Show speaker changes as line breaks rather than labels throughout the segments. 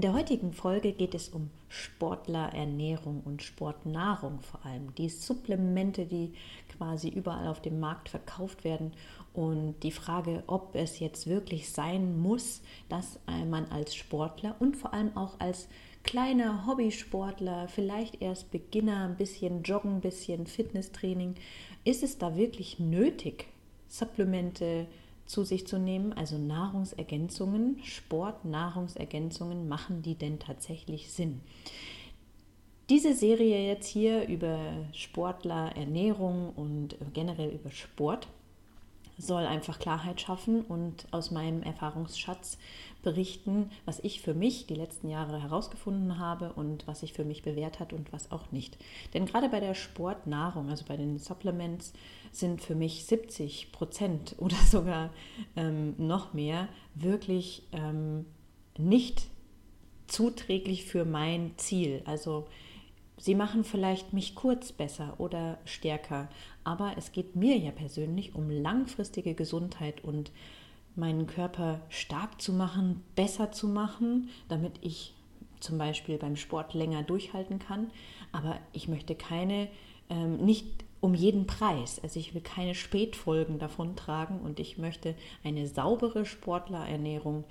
In der heutigen Folge geht es um Sportlerernährung und Sportnahrung vor allem. Die Supplemente, die quasi überall auf dem Markt verkauft werden und die Frage, ob es jetzt wirklich sein muss, dass man als Sportler und vor allem auch als kleiner Hobbysportler, vielleicht erst Beginner, ein bisschen Joggen, ein bisschen Fitnesstraining, ist es da wirklich nötig, Supplemente, zu sich zu nehmen, also Nahrungsergänzungen, Sport-Nahrungsergänzungen, machen die denn tatsächlich Sinn? Diese Serie jetzt hier über Sportler, Ernährung und generell über Sport soll einfach Klarheit schaffen und aus meinem Erfahrungsschatz berichten, was ich für mich die letzten Jahre herausgefunden habe und was sich für mich bewährt hat und was auch nicht. Denn gerade bei der Sportnahrung, also bei den Supplements, sind für mich 70 Prozent oder sogar ähm, noch mehr wirklich ähm, nicht zuträglich für mein Ziel. Also Sie machen vielleicht mich kurz besser oder stärker, aber es geht mir ja persönlich um langfristige Gesundheit und meinen Körper stark zu machen, besser zu machen, damit ich zum Beispiel beim Sport länger durchhalten kann. Aber ich möchte keine, ähm, nicht um jeden Preis. Also ich will keine Spätfolgen davon tragen und ich möchte eine saubere Sportlerernährung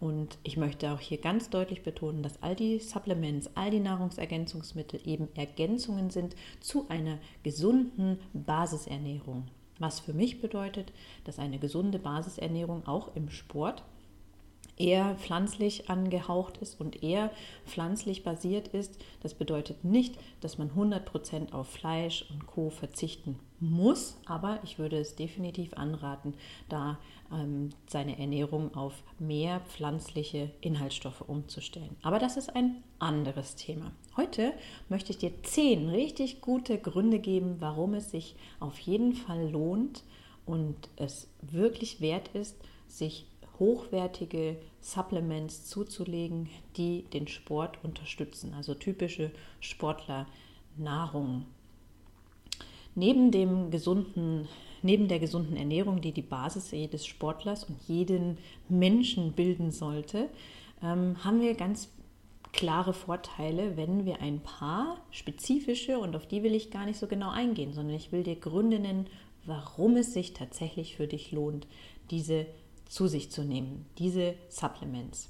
und ich möchte auch hier ganz deutlich betonen, dass all die Supplements, all die Nahrungsergänzungsmittel eben Ergänzungen sind zu einer gesunden Basisernährung. Was für mich bedeutet, dass eine gesunde Basisernährung auch im Sport eher pflanzlich angehaucht ist und eher pflanzlich basiert ist. Das bedeutet nicht, dass man 100% auf Fleisch und Co verzichten muss, aber ich würde es definitiv anraten, da ähm, seine Ernährung auf mehr pflanzliche Inhaltsstoffe umzustellen. Aber das ist ein anderes Thema. Heute möchte ich dir zehn richtig gute Gründe geben, warum es sich auf jeden Fall lohnt und es wirklich wert ist, sich hochwertige Supplements zuzulegen, die den Sport unterstützen, also typische Sportlernahrung. Neben dem gesunden Neben der gesunden Ernährung, die die Basis jedes Sportlers und jeden Menschen bilden sollte, ähm, haben wir ganz klare Vorteile, wenn wir ein paar spezifische, und auf die will ich gar nicht so genau eingehen, sondern ich will dir Gründe nennen, warum es sich tatsächlich für dich lohnt, diese zu sich zu nehmen, diese Supplements.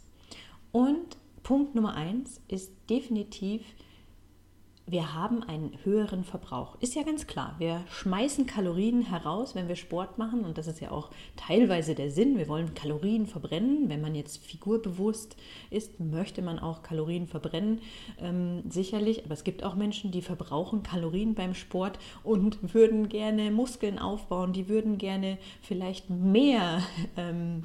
Und Punkt Nummer eins ist definitiv, wir haben einen höheren Verbrauch. Ist ja ganz klar, wir schmeißen Kalorien heraus, wenn wir Sport machen und das ist ja auch teilweise der Sinn. Wir wollen Kalorien verbrennen. Wenn man jetzt figurbewusst ist, möchte man auch Kalorien verbrennen, ähm, sicherlich. Aber es gibt auch Menschen, die verbrauchen Kalorien beim Sport und würden gerne Muskeln aufbauen, die würden gerne vielleicht mehr. Ähm,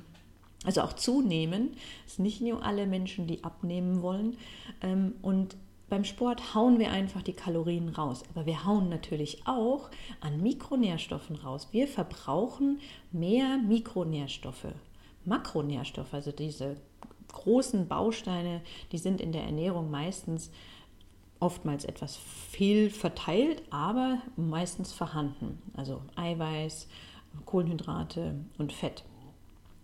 also auch zunehmen. Es sind nicht nur alle Menschen, die abnehmen wollen. Ähm, und beim Sport hauen wir einfach die Kalorien raus, aber wir hauen natürlich auch an Mikronährstoffen raus. Wir verbrauchen mehr Mikronährstoffe. Makronährstoffe, also diese großen Bausteine, die sind in der Ernährung meistens oftmals etwas viel verteilt, aber meistens vorhanden. Also Eiweiß, Kohlenhydrate und Fett.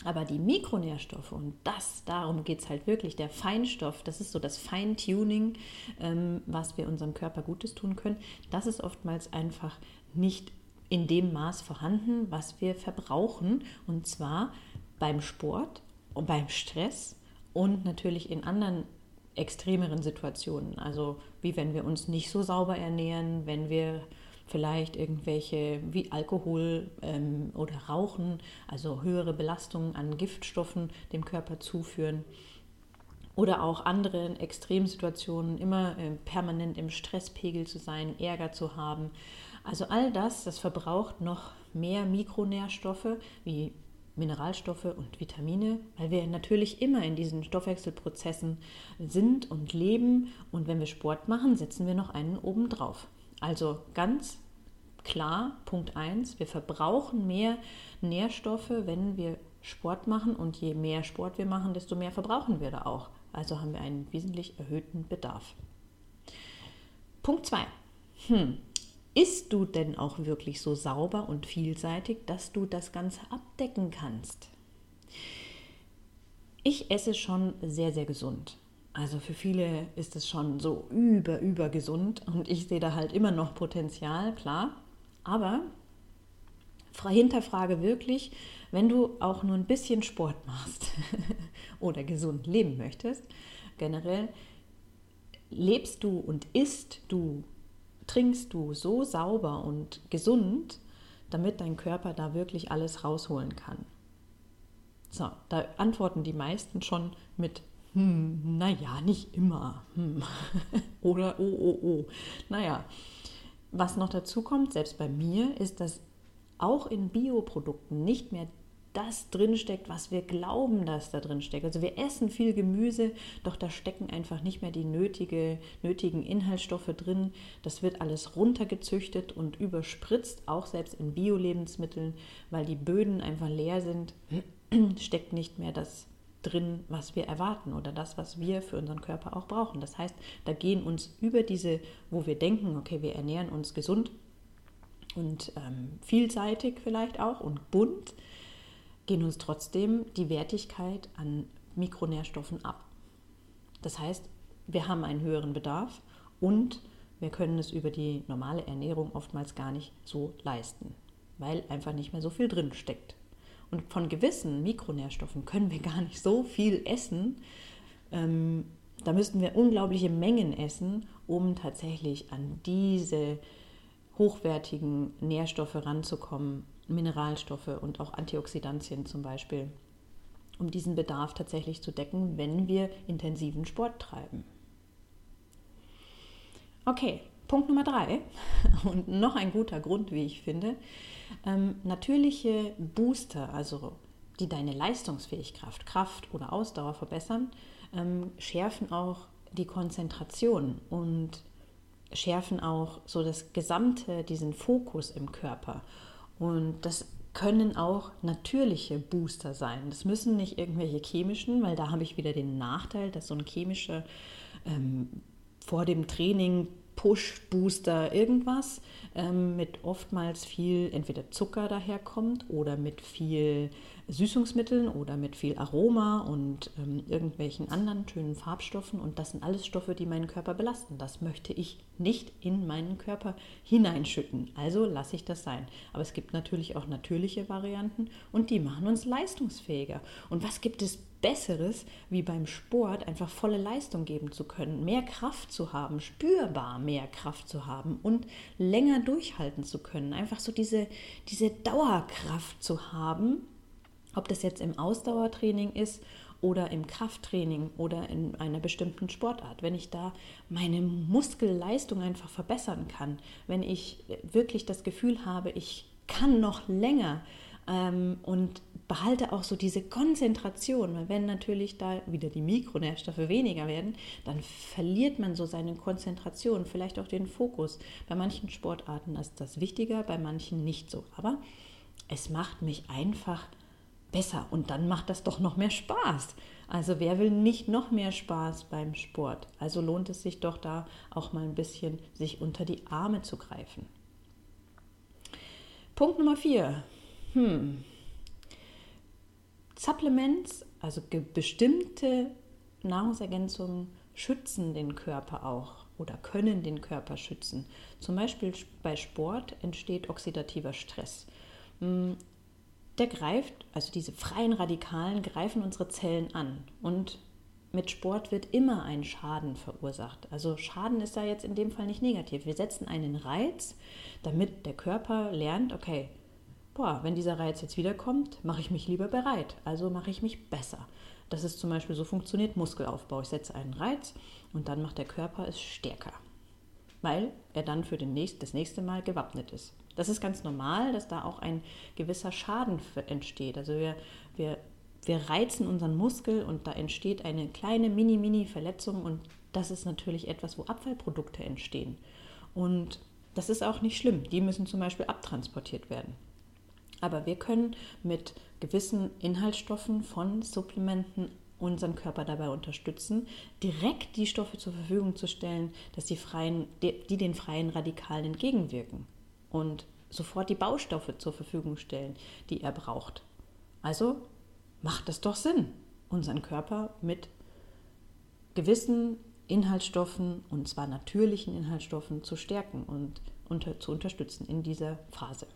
Aber die Mikronährstoffe, und das, darum geht es halt wirklich, der Feinstoff, das ist so das Feintuning, ähm, was wir unserem Körper Gutes tun können, das ist oftmals einfach nicht in dem Maß vorhanden, was wir verbrauchen. Und zwar beim Sport und beim Stress und natürlich in anderen extremeren Situationen. Also wie wenn wir uns nicht so sauber ernähren, wenn wir vielleicht irgendwelche wie Alkohol ähm, oder Rauchen, also höhere Belastungen an Giftstoffen dem Körper zuführen. Oder auch andere Extremsituationen, immer äh, permanent im Stresspegel zu sein, Ärger zu haben. Also all das, das verbraucht noch mehr Mikronährstoffe wie Mineralstoffe und Vitamine, weil wir natürlich immer in diesen Stoffwechselprozessen sind und leben. Und wenn wir Sport machen, setzen wir noch einen oben drauf. Also ganz klar, Punkt 1, wir verbrauchen mehr Nährstoffe, wenn wir Sport machen. Und je mehr Sport wir machen, desto mehr verbrauchen wir da auch. Also haben wir einen wesentlich erhöhten Bedarf. Punkt 2. Hm, isst du denn auch wirklich so sauber und vielseitig, dass du das Ganze abdecken kannst? Ich esse schon sehr, sehr gesund. Also für viele ist es schon so über, über gesund und ich sehe da halt immer noch Potenzial, klar. Aber hinterfrage wirklich, wenn du auch nur ein bisschen Sport machst oder gesund leben möchtest, generell, lebst du und isst du trinkst du so sauber und gesund, damit dein Körper da wirklich alles rausholen kann? So, da antworten die meisten schon mit, hm, naja, nicht immer. Hm. Oder oh, oh, oh. Naja, was noch dazu kommt, selbst bei mir, ist, dass auch in Bioprodukten nicht mehr das drinsteckt, was wir glauben, dass da drin steckt. Also wir essen viel Gemüse, doch da stecken einfach nicht mehr die nötige, nötigen Inhaltsstoffe drin. Das wird alles runtergezüchtet und überspritzt, auch selbst in Bio-Lebensmitteln, weil die Böden einfach leer sind, steckt nicht mehr das drin, was wir erwarten oder das, was wir für unseren Körper auch brauchen. Das heißt, da gehen uns über diese, wo wir denken, okay, wir ernähren uns gesund und ähm, vielseitig vielleicht auch und bunt, gehen uns trotzdem die Wertigkeit an Mikronährstoffen ab. Das heißt, wir haben einen höheren Bedarf und wir können es über die normale Ernährung oftmals gar nicht so leisten, weil einfach nicht mehr so viel drin steckt. Und von gewissen Mikronährstoffen können wir gar nicht so viel essen. Ähm, da müssten wir unglaubliche Mengen essen, um tatsächlich an diese hochwertigen Nährstoffe ranzukommen, Mineralstoffe und auch Antioxidantien zum Beispiel, um diesen Bedarf tatsächlich zu decken, wenn wir intensiven Sport treiben. Okay, Punkt Nummer drei. Und noch ein guter Grund, wie ich finde, ähm, natürliche Booster, also die deine Leistungsfähigkeit, Kraft oder Ausdauer verbessern, ähm, schärfen auch die Konzentration und schärfen auch so das gesamte, diesen Fokus im Körper. Und das können auch natürliche Booster sein. Das müssen nicht irgendwelche chemischen, weil da habe ich wieder den Nachteil, dass so ein chemischer ähm, vor dem Training Push, Booster, irgendwas ähm, mit oftmals viel entweder Zucker daherkommt oder mit viel Süßungsmitteln oder mit viel Aroma und ähm, irgendwelchen anderen schönen Farbstoffen. Und das sind alles Stoffe, die meinen Körper belasten. Das möchte ich nicht in meinen Körper hineinschütten. Also lasse ich das sein. Aber es gibt natürlich auch natürliche Varianten und die machen uns leistungsfähiger. Und was gibt es Besseres, wie beim Sport einfach volle Leistung geben zu können, mehr Kraft zu haben, spürbar mehr Kraft zu haben und länger durchhalten zu können. Einfach so diese, diese Dauerkraft zu haben, ob das jetzt im Ausdauertraining ist oder im Krafttraining oder in einer bestimmten Sportart, wenn ich da meine Muskelleistung einfach verbessern kann, wenn ich wirklich das Gefühl habe, ich kann noch länger ähm, und behalte auch so diese Konzentration, weil wenn natürlich da wieder die Mikronährstoffe weniger werden, dann verliert man so seine Konzentration, vielleicht auch den Fokus. Bei manchen Sportarten ist das wichtiger, bei manchen nicht so. Aber es macht mich einfach besser und dann macht das doch noch mehr Spaß. Also wer will nicht noch mehr Spaß beim Sport? Also lohnt es sich doch da auch mal ein bisschen sich unter die Arme zu greifen. Punkt Nummer vier. Hm. Supplements, also bestimmte Nahrungsergänzungen schützen den Körper auch oder können den Körper schützen. Zum Beispiel bei Sport entsteht oxidativer Stress. Der greift, also diese freien Radikalen greifen unsere Zellen an und mit Sport wird immer ein Schaden verursacht. Also Schaden ist da jetzt in dem Fall nicht negativ. Wir setzen einen Reiz, damit der Körper lernt, okay, boah, wenn dieser Reiz jetzt wiederkommt, mache ich mich lieber bereit, also mache ich mich besser. Das ist zum Beispiel so funktioniert Muskelaufbau. Ich setze einen Reiz und dann macht der Körper es stärker, weil er dann für den nächst, das nächste Mal gewappnet ist. Das ist ganz normal, dass da auch ein gewisser Schaden entsteht. Also wir, wir, wir reizen unseren Muskel und da entsteht eine kleine Mini-Mini-Verletzung und das ist natürlich etwas, wo Abfallprodukte entstehen. Und das ist auch nicht schlimm. Die müssen zum Beispiel abtransportiert werden. Aber wir können mit gewissen Inhaltsstoffen von Supplementen unseren Körper dabei unterstützen, direkt die Stoffe zur Verfügung zu stellen, dass die, freien, die den freien Radikalen entgegenwirken und sofort die Baustoffe zur Verfügung stellen, die er braucht. Also macht es doch Sinn, unseren Körper mit gewissen Inhaltsstoffen, und zwar natürlichen Inhaltsstoffen, zu stärken und unter, zu unterstützen in dieser Phase.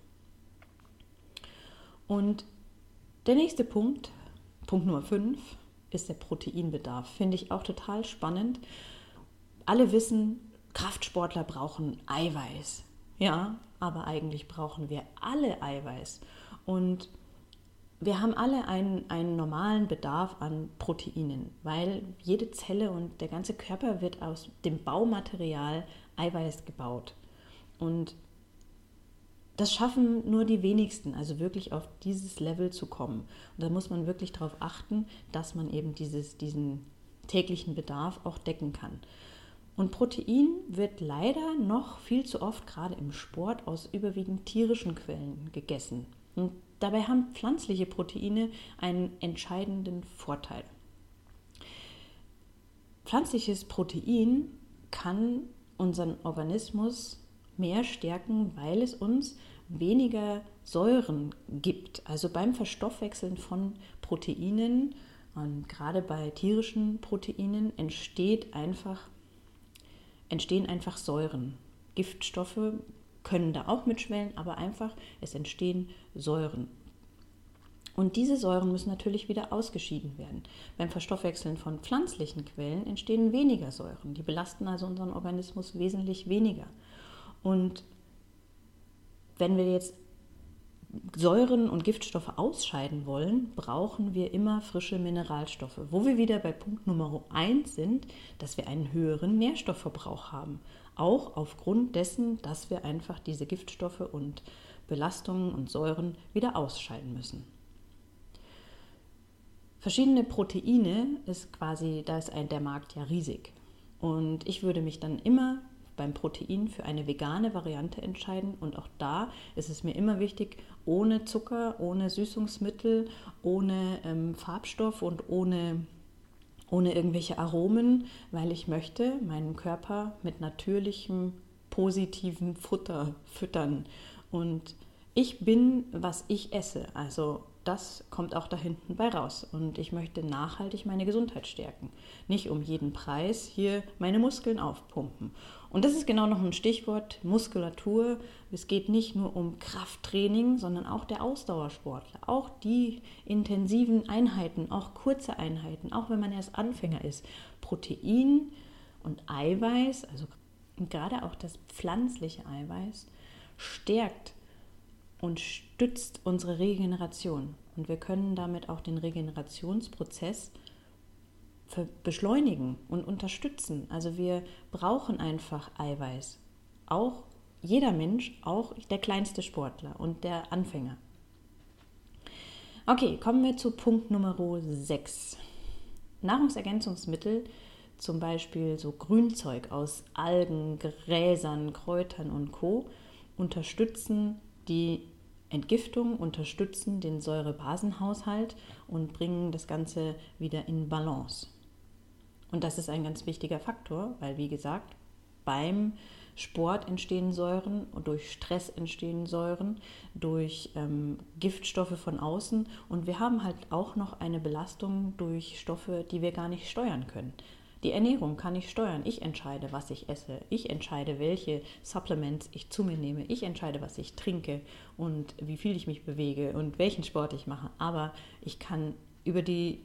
Und der nächste Punkt, Punkt Nummer 5, ist der Proteinbedarf. Finde ich auch total spannend. Alle wissen, Kraftsportler brauchen Eiweiß. Ja, aber eigentlich brauchen wir alle Eiweiß. Und wir haben alle einen, einen normalen Bedarf an Proteinen, weil jede Zelle und der ganze Körper wird aus dem Baumaterial Eiweiß gebaut. Und das schaffen nur die wenigsten, also wirklich auf dieses Level zu kommen. Und da muss man wirklich darauf achten, dass man eben dieses, diesen täglichen Bedarf auch decken kann. Und Protein wird leider noch viel zu oft, gerade im Sport, aus überwiegend tierischen Quellen gegessen. Und dabei haben pflanzliche Proteine einen entscheidenden Vorteil. Pflanzliches Protein kann unseren Organismus mehr stärken, weil es uns weniger Säuren gibt. Also beim Verstoffwechseln von Proteinen, und gerade bei tierischen Proteinen, entsteht einfach, entstehen einfach Säuren. Giftstoffe können da auch mitschwellen, aber einfach es entstehen Säuren. Und diese Säuren müssen natürlich wieder ausgeschieden werden. Beim Verstoffwechseln von pflanzlichen Quellen entstehen weniger Säuren. Die belasten also unseren Organismus wesentlich weniger. Und wenn wir jetzt Säuren und Giftstoffe ausscheiden wollen, brauchen wir immer frische Mineralstoffe. Wo wir wieder bei Punkt Nummer 1 sind, dass wir einen höheren Nährstoffverbrauch haben. Auch aufgrund dessen, dass wir einfach diese Giftstoffe und Belastungen und Säuren wieder ausscheiden müssen. Verschiedene Proteine ist quasi, da ist ein, der Markt ja riesig. Und ich würde mich dann immer beim Protein für eine vegane Variante entscheiden. Und auch da ist es mir immer wichtig, ohne Zucker, ohne Süßungsmittel, ohne ähm, Farbstoff und ohne, ohne irgendwelche Aromen, weil ich möchte meinen Körper mit natürlichem, positiven Futter füttern. Und ich bin, was ich esse. Also das kommt auch da hinten bei raus. Und ich möchte nachhaltig meine Gesundheit stärken. Nicht um jeden Preis hier meine Muskeln aufpumpen. Und das ist genau noch ein Stichwort Muskulatur. Es geht nicht nur um Krafttraining, sondern auch der Ausdauersportler. Auch die intensiven Einheiten, auch kurze Einheiten, auch wenn man erst Anfänger ist. Protein und Eiweiß, also gerade auch das pflanzliche Eiweiß, stärkt und stützt unsere Regeneration. Und wir können damit auch den Regenerationsprozess beschleunigen und unterstützen. Also wir brauchen einfach Eiweiß. Auch jeder Mensch, auch der kleinste Sportler und der Anfänger. Okay, kommen wir zu Punkt Nummer 6. Nahrungsergänzungsmittel, zum Beispiel so Grünzeug aus Algen, Gräsern, Kräutern und Co., unterstützen die Entgiftung, unterstützen den Säurebasenhaushalt und bringen das Ganze wieder in Balance. Und das ist ein ganz wichtiger Faktor, weil wie gesagt, beim Sport entstehen Säuren, durch Stress entstehen Säuren, durch ähm, Giftstoffe von außen und wir haben halt auch noch eine Belastung durch Stoffe, die wir gar nicht steuern können. Die Ernährung kann ich steuern. Ich entscheide, was ich esse. Ich entscheide, welche Supplements ich zu mir nehme. Ich entscheide, was ich trinke und wie viel ich mich bewege und welchen Sport ich mache. Aber ich kann über die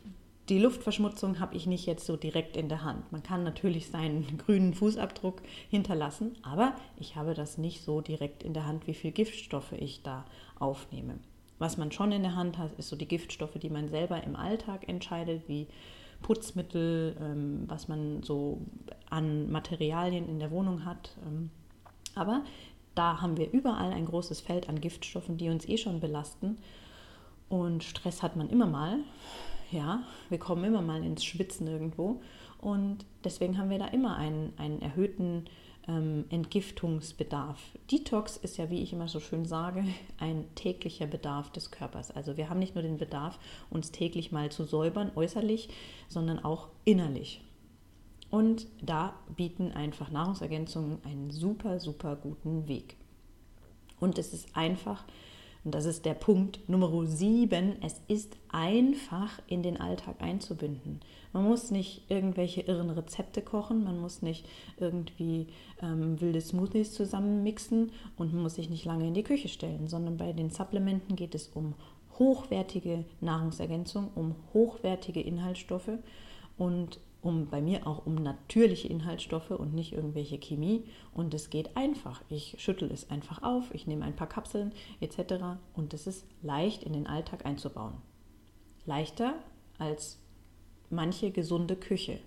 die Luftverschmutzung habe ich nicht jetzt so direkt in der Hand. Man kann natürlich seinen grünen Fußabdruck hinterlassen, aber ich habe das nicht so direkt in der Hand, wie viel Giftstoffe ich da aufnehme. Was man schon in der Hand hat, ist so die Giftstoffe, die man selber im Alltag entscheidet, wie Putzmittel, ähm, was man so an Materialien in der Wohnung hat. Ähm, aber da haben wir überall ein großes Feld an Giftstoffen, die uns eh schon belasten. Und Stress hat man immer mal. Ja, wir kommen immer mal ins Schwitzen irgendwo. Und deswegen haben wir da immer einen, einen erhöhten ähm, Entgiftungsbedarf. Detox ist ja, wie ich immer so schön sage, ein täglicher Bedarf des Körpers. Also wir haben nicht nur den Bedarf, uns täglich mal zu säubern, äußerlich, sondern auch innerlich. Und da bieten einfach Nahrungsergänzungen einen super, super guten Weg. Und es ist einfach, und das ist der Punkt Nummer 7, es ist einfach in den Alltag einzubinden. Man muss nicht irgendwelche irren Rezepte kochen, man muss nicht irgendwie ähm, wilde Smoothies zusammenmixen. Und man muss sich nicht lange in die Küche stellen, sondern bei den Supplementen geht es um hochwertige Nahrungsergänzung, um hochwertige Inhaltsstoffe. Und um bei mir auch um natürliche Inhaltsstoffe und nicht irgendwelche Chemie. Und es geht einfach. Ich schüttel es einfach auf, ich nehme ein paar Kapseln etc. Und es ist leicht in den Alltag einzubauen. Leichter als manche gesunde Küche.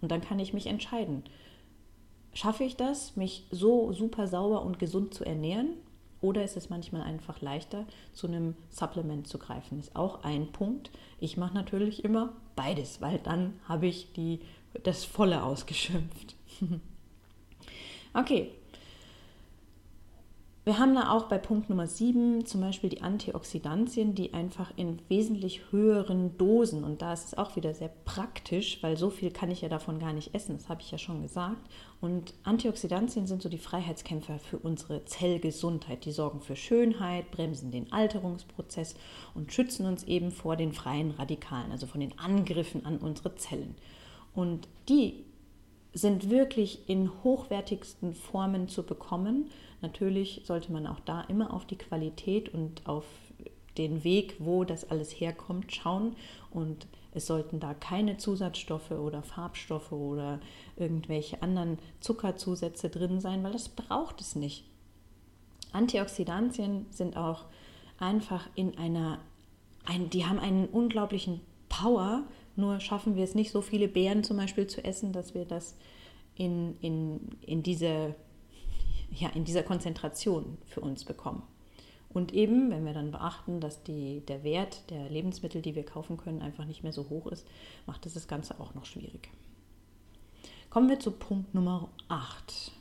Und dann kann ich mich entscheiden. Schaffe ich das, mich so super sauber und gesund zu ernähren? Oder ist es manchmal einfach leichter, zu einem Supplement zu greifen? Ist auch ein Punkt. Ich mache natürlich immer beides, weil dann habe ich die, das Volle ausgeschimpft. okay. Wir haben da auch bei Punkt Nummer 7 zum Beispiel die Antioxidantien, die einfach in wesentlich höheren Dosen, und da ist es auch wieder sehr praktisch, weil so viel kann ich ja davon gar nicht essen, das habe ich ja schon gesagt. Und Antioxidantien sind so die Freiheitskämpfer für unsere Zellgesundheit. Die sorgen für Schönheit, bremsen den Alterungsprozess und schützen uns eben vor den freien Radikalen, also von den Angriffen an unsere Zellen. Und die sind wirklich in hochwertigsten Formen zu bekommen. Natürlich sollte man auch da immer auf die Qualität und auf den Weg, wo das alles herkommt, schauen. Und es sollten da keine Zusatzstoffe oder Farbstoffe oder irgendwelche anderen Zuckerzusätze drin sein, weil das braucht es nicht. Antioxidantien sind auch einfach in einer, ein, die haben einen unglaublichen Power, nur schaffen wir es nicht, so viele Beeren zum Beispiel zu essen, dass wir das in, in, in, diese, ja, in dieser Konzentration für uns bekommen. Und eben, wenn wir dann beachten, dass die, der Wert der Lebensmittel, die wir kaufen können, einfach nicht mehr so hoch ist, macht es das Ganze auch noch schwierig. Kommen wir zu Punkt Nummer 8.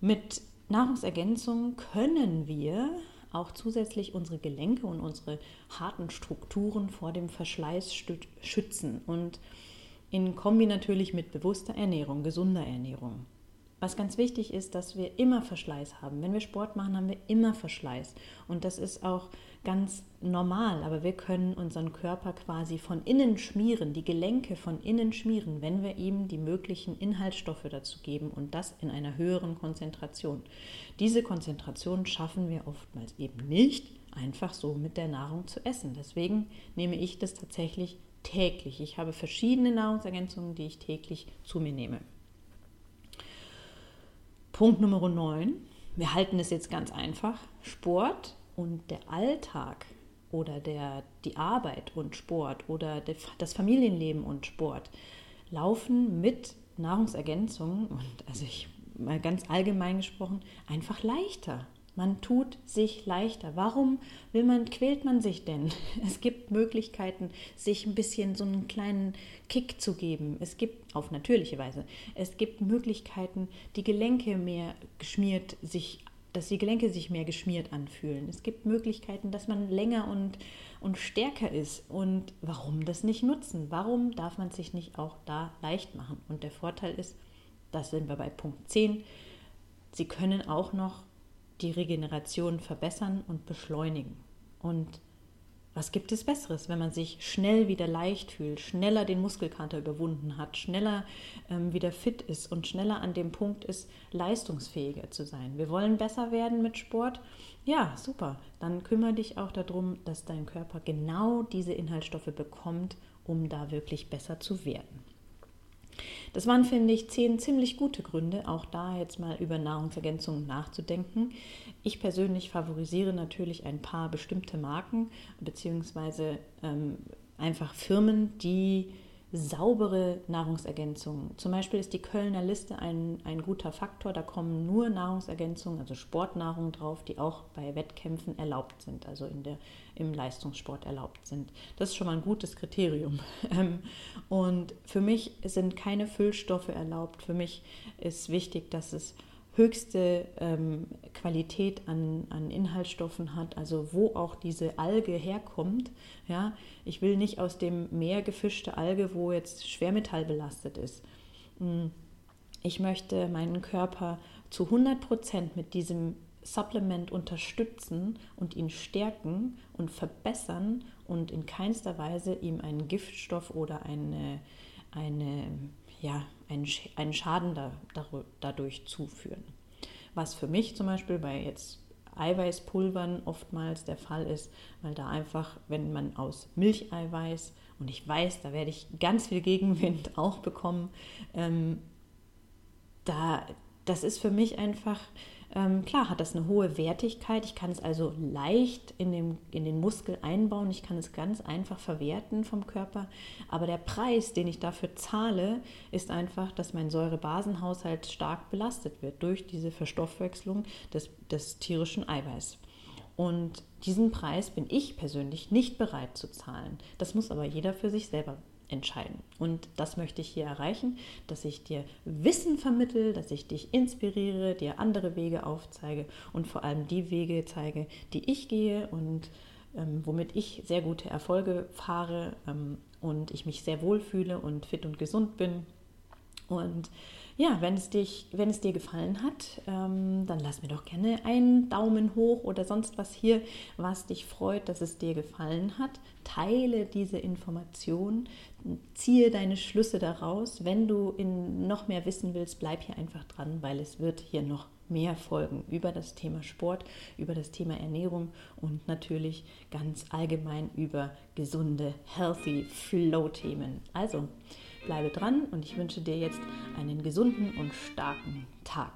Mit Nahrungsergänzung können wir auch zusätzlich unsere Gelenke und unsere harten Strukturen vor dem Verschleiß schützen und in Kombi natürlich mit bewusster Ernährung, gesunder Ernährung. Was ganz wichtig ist, dass wir immer Verschleiß haben. Wenn wir Sport machen, haben wir immer Verschleiß. Und das ist auch ganz normal. Aber wir können unseren Körper quasi von innen schmieren, die Gelenke von innen schmieren, wenn wir ihm die möglichen Inhaltsstoffe dazu geben und das in einer höheren Konzentration. Diese Konzentration schaffen wir oftmals eben nicht, einfach so mit der Nahrung zu essen. Deswegen nehme ich das tatsächlich täglich. Ich habe verschiedene Nahrungsergänzungen, die ich täglich zu mir nehme. Punkt Nummer 9. Wir halten es jetzt ganz einfach. Sport und der Alltag oder der, die Arbeit und Sport oder das Familienleben und Sport laufen mit Nahrungsergänzungen und also ich mal ganz allgemein gesprochen einfach leichter. Man tut sich leichter. Warum will man, quält man sich denn? Es gibt Möglichkeiten, sich ein bisschen so einen kleinen Kick zu geben. Es gibt auf natürliche Weise. Es gibt Möglichkeiten, die Gelenke mehr geschmiert sich, dass die Gelenke sich mehr geschmiert anfühlen. Es gibt Möglichkeiten, dass man länger und, und stärker ist. Und warum das nicht nutzen? Warum darf man sich nicht auch da leicht machen? Und der Vorteil ist, das sind wir bei Punkt 10, Sie können auch noch die Regeneration verbessern und beschleunigen. Und was gibt es Besseres, wenn man sich schnell wieder leicht fühlt, schneller den Muskelkater überwunden hat, schneller ähm, wieder fit ist und schneller an dem Punkt ist, leistungsfähiger zu sein? Wir wollen besser werden mit Sport. Ja, super. Dann kümmere dich auch darum, dass dein Körper genau diese Inhaltsstoffe bekommt, um da wirklich besser zu werden. Das waren, finde ich, zehn ziemlich gute Gründe, auch da jetzt mal über Nahrungsergänzungen nachzudenken. Ich persönlich favorisiere natürlich ein paar bestimmte Marken beziehungsweise ähm, einfach Firmen, die saubere Nahrungsergänzungen. Zum Beispiel ist die Kölner Liste ein, ein guter Faktor. Da kommen nur Nahrungsergänzungen, also Sportnahrung drauf, die auch bei Wettkämpfen erlaubt sind, also in der, im Leistungssport erlaubt sind. Das ist schon mal ein gutes Kriterium. Ähm, und für mich sind keine Füllstoffe erlaubt. Für mich ist wichtig, dass es höchste ähm, Qualität an, an Inhaltsstoffen hat, also wo auch diese Alge herkommt. Ja, ich will nicht aus dem Meer gefischte Alge, wo jetzt Schwermetall belastet ist. Hm. Ich möchte meinen Körper zu 100 Prozent mit diesem Supplement unterstützen und ihn stärken und verbessern und in keinster Weise ihm einen Giftstoff oder eine, eine ja, einen, einen Schaden da, dadurch zuführen. Was für mich zum Beispiel bei jetzt Eiweißpulvern oftmals der Fall ist, weil da einfach, wenn man aus Milcheiweiß, und ich weiß, da werde ich ganz viel Gegenwind auch bekommen, ähm, da, das ist für mich einfach ähm, klar hat das eine hohe Wertigkeit. Ich kann es also leicht in den, in den Muskel einbauen. Ich kann es ganz einfach verwerten vom Körper. Aber der Preis, den ich dafür zahle, ist einfach, dass mein Säurebasenhaushalt stark belastet wird durch diese Verstoffwechslung des, des tierischen Eiweiß. Und diesen Preis bin ich persönlich nicht bereit zu zahlen. Das muss aber jeder für sich selber entscheiden. Und das möchte ich hier erreichen, dass ich dir Wissen vermittel, dass ich dich inspiriere, dir andere Wege aufzeige und vor allem die Wege zeige, die ich gehe und ähm, womit ich sehr gute Erfolge fahre ähm, und ich mich sehr wohl fühle und fit und gesund bin. Und ja, wenn es, dich, wenn es dir gefallen hat, ähm, dann lass mir doch gerne einen Daumen hoch oder sonst was hier, was dich freut, dass es dir gefallen hat. Teile diese Information, ziehe deine Schlüsse daraus. Wenn du in noch mehr wissen willst, bleib hier einfach dran, weil es wird hier noch mehr folgen über das Thema Sport, über das Thema Ernährung und natürlich ganz allgemein über gesunde, healthy Flow-Themen. Also, Bleibe dran und ich wünsche dir jetzt einen gesunden und starken Tag.